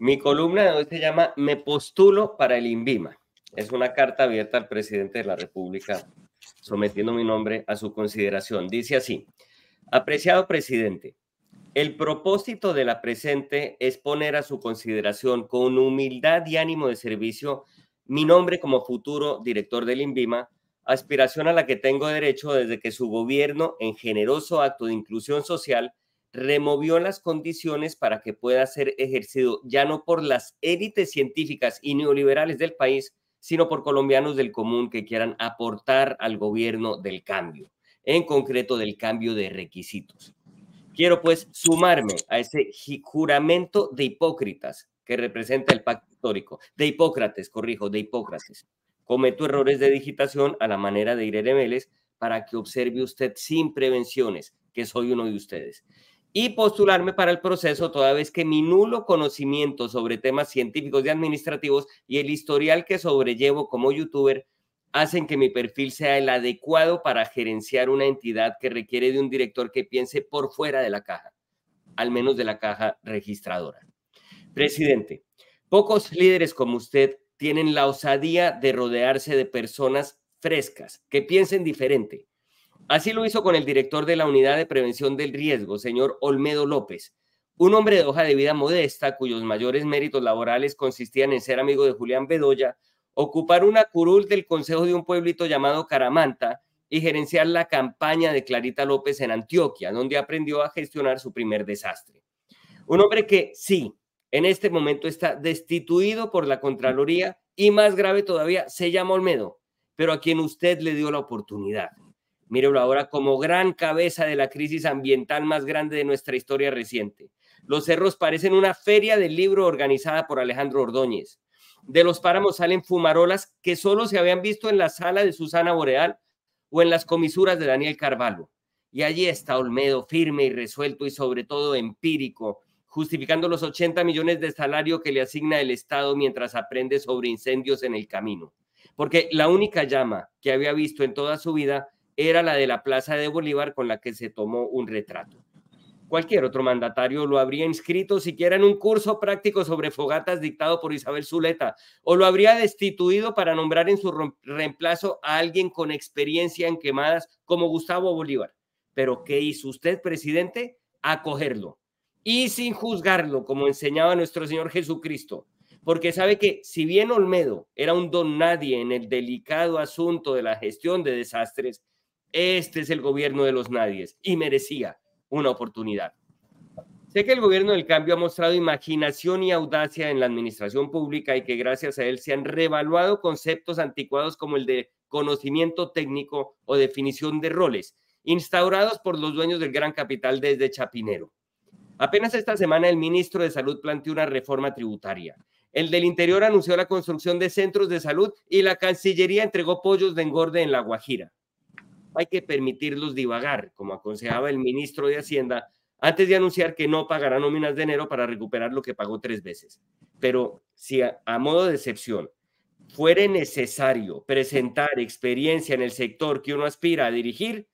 Mi columna de hoy se llama Me postulo para el INVIMA. Es una carta abierta al presidente de la República sometiendo mi nombre a su consideración. Dice así, apreciado presidente, el propósito de la presente es poner a su consideración con humildad y ánimo de servicio mi nombre como futuro director del INVIMA, aspiración a la que tengo derecho desde que su gobierno, en generoso acto de inclusión social, removió las condiciones para que pueda ser ejercido ya no por las élites científicas y neoliberales del país, sino por colombianos del común que quieran aportar al gobierno del cambio, en concreto del cambio de requisitos. Quiero pues sumarme a ese juramento de hipócritas que representa el pacto histórico, de Hipócrates, corrijo, de Hipócrates. Cometo errores de digitación a la manera de Irene Vélez para que observe usted sin prevenciones que soy uno de ustedes y postularme para el proceso toda vez que mi nulo conocimiento sobre temas científicos y administrativos y el historial que sobrellevo como youtuber hacen que mi perfil sea el adecuado para gerenciar una entidad que requiere de un director que piense por fuera de la caja, al menos de la caja registradora. Presidente, pocos líderes como usted tienen la osadía de rodearse de personas frescas, que piensen diferente, Así lo hizo con el director de la Unidad de Prevención del Riesgo, señor Olmedo López, un hombre de hoja de vida modesta cuyos mayores méritos laborales consistían en ser amigo de Julián Bedoya, ocupar una curul del consejo de un pueblito llamado Caramanta y gerenciar la campaña de Clarita López en Antioquia, donde aprendió a gestionar su primer desastre. Un hombre que sí, en este momento está destituido por la Contraloría y más grave todavía, se llama Olmedo, pero a quien usted le dio la oportunidad. Mírelo ahora como gran cabeza de la crisis ambiental más grande de nuestra historia reciente. Los cerros parecen una feria del libro organizada por Alejandro Ordóñez. De los páramos salen fumarolas que solo se habían visto en la sala de Susana Boreal o en las comisuras de Daniel Carvalho. Y allí está Olmedo, firme y resuelto y sobre todo empírico, justificando los 80 millones de salario que le asigna el Estado mientras aprende sobre incendios en el camino. Porque la única llama que había visto en toda su vida era la de la Plaza de Bolívar con la que se tomó un retrato. Cualquier otro mandatario lo habría inscrito siquiera en un curso práctico sobre fogatas dictado por Isabel Zuleta o lo habría destituido para nombrar en su reemplazo a alguien con experiencia en quemadas como Gustavo Bolívar. Pero ¿qué hizo usted, presidente? Acogerlo y sin juzgarlo, como enseñaba nuestro Señor Jesucristo, porque sabe que si bien Olmedo era un don nadie en el delicado asunto de la gestión de desastres, este es el gobierno de los nadies y merecía una oportunidad. Sé que el gobierno del cambio ha mostrado imaginación y audacia en la administración pública y que gracias a él se han revaluado conceptos anticuados como el de conocimiento técnico o definición de roles, instaurados por los dueños del gran capital desde Chapinero. Apenas esta semana el ministro de Salud planteó una reforma tributaria. El del Interior anunció la construcción de centros de salud y la Cancillería entregó pollos de engorde en La Guajira hay que permitirlos divagar, como aconsejaba el ministro de Hacienda, antes de anunciar que no pagará nóminas de enero para recuperar lo que pagó tres veces. Pero si a, modo de excepción fuere necesario presentar experiencia en el sector que uno aspira a dirigir,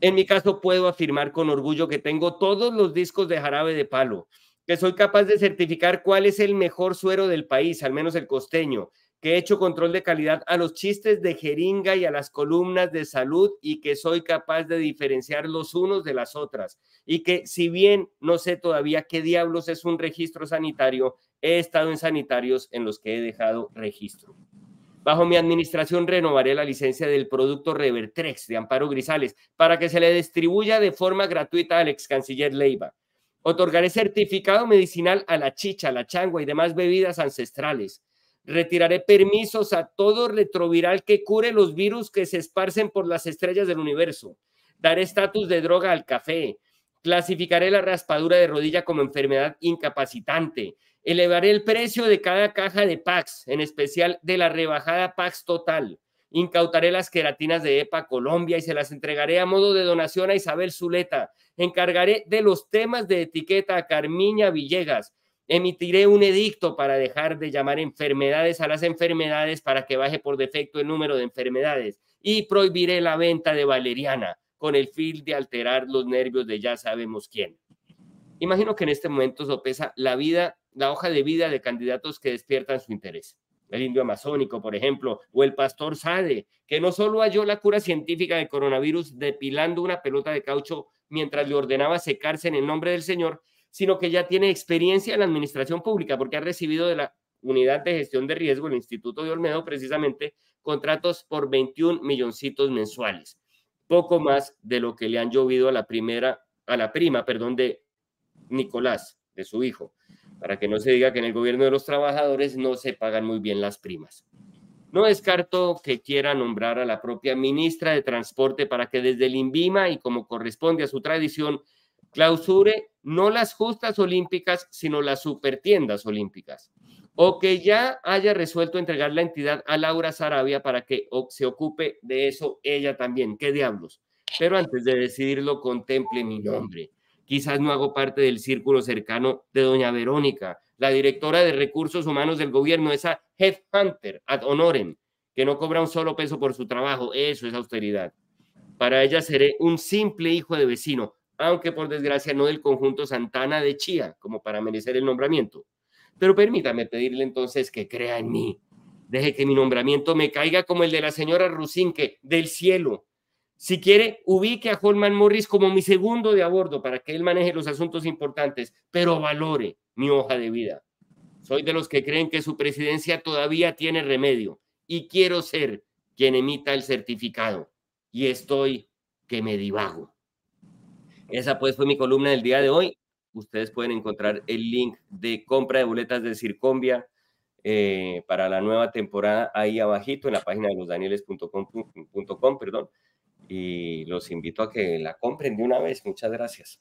en mi caso puedo afirmar con orgullo que tengo todos los discos de jarabe de palo, que soy capaz de certificar cuál es el mejor suero del país, al menos el costeño, que he hecho control de calidad a los chistes de jeringa y a las columnas de salud y que soy capaz de diferenciar los unos de las otras. Y que si bien no sé todavía qué diablos es un registro sanitario, he estado en sanitarios en los que he dejado registro. Bajo mi administración renovaré la licencia del producto Revertrex de Amparo Grisales para que se le distribuya de forma gratuita al ex canciller Leiva. Otorgaré certificado medicinal a la chicha, la changua y demás bebidas ancestrales Retiraré permisos a todo retroviral que cure los virus que se esparcen por las estrellas del universo. Daré estatus de droga al café. Clasificaré la raspadura de rodilla como enfermedad incapacitante. Elevaré el precio de cada caja de Pax, en especial de la rebajada Pax Total. Incautaré las queratinas de EPA Colombia y se las entregaré a modo de donación a Isabel Zuleta. Encargaré de los temas de etiqueta a Carmiña Villegas Emitiré un edicto para dejar de llamar enfermedades a las enfermedades para que baje por defecto el número de enfermedades y prohibiré la venta de valeriana con el fin de alterar los nervios de ya sabemos quién. Imagino que en este momento sopesa la vida, la hoja de vida de candidatos que despiertan su interés. El indio amazónico, por ejemplo, o el pastor Sade, que no solo halló la cura científica del coronavirus depilando una pelota de caucho mientras le ordenaba secarse en el nombre del Señor, sino que ya tiene experiencia en la administración pública porque ha recibido de la Unidad de Gestión de Riesgo, el Instituto de Olmedo, precisamente, contratos por 21 milloncitos mensuales, poco más de lo que le han llovido a la primera, a la prima, perdón, de Nicolás, de su hijo, para que no se diga que en el gobierno de los trabajadores no se pagan muy bien las primas. No descarto que quiera nombrar a la propia ministra de Transporte para que desde el INVIMA y como corresponde a su tradición, clausure no las justas olímpicas, sino las supertiendas olímpicas. O que ya haya resuelto entregar la entidad a Laura Sarabia para que se ocupe de eso ella también. ¿Qué diablos? Pero antes de decidirlo, contemple mi nombre. Quizás no hago parte del círculo cercano de doña Verónica, la directora de recursos humanos del gobierno, esa headhunter ad honorem, que no cobra un solo peso por su trabajo. Eso es austeridad. Para ella seré un simple hijo de vecino, aunque por desgracia no del conjunto Santana de Chía, como para merecer el nombramiento. Pero permítame pedirle entonces que crea en mí. Deje que mi nombramiento me caiga como el de la señora Rusinque, del cielo, si quiere, ubique a Holman Morris como mi segundo de a para que él maneje los asuntos importantes, pero valore mi hoja de vida. Soy de los que creen que su presidencia todavía tiene remedio y quiero ser quien emita el certificado. Y estoy que me divago. Esa pues fue mi columna del día de hoy. Ustedes pueden encontrar el link de compra de boletas de Circombia eh, para la nueva temporada ahí abajito en la página de losdanieles.com, perdón y los invito a que la compren de una vez. Muchas gracias.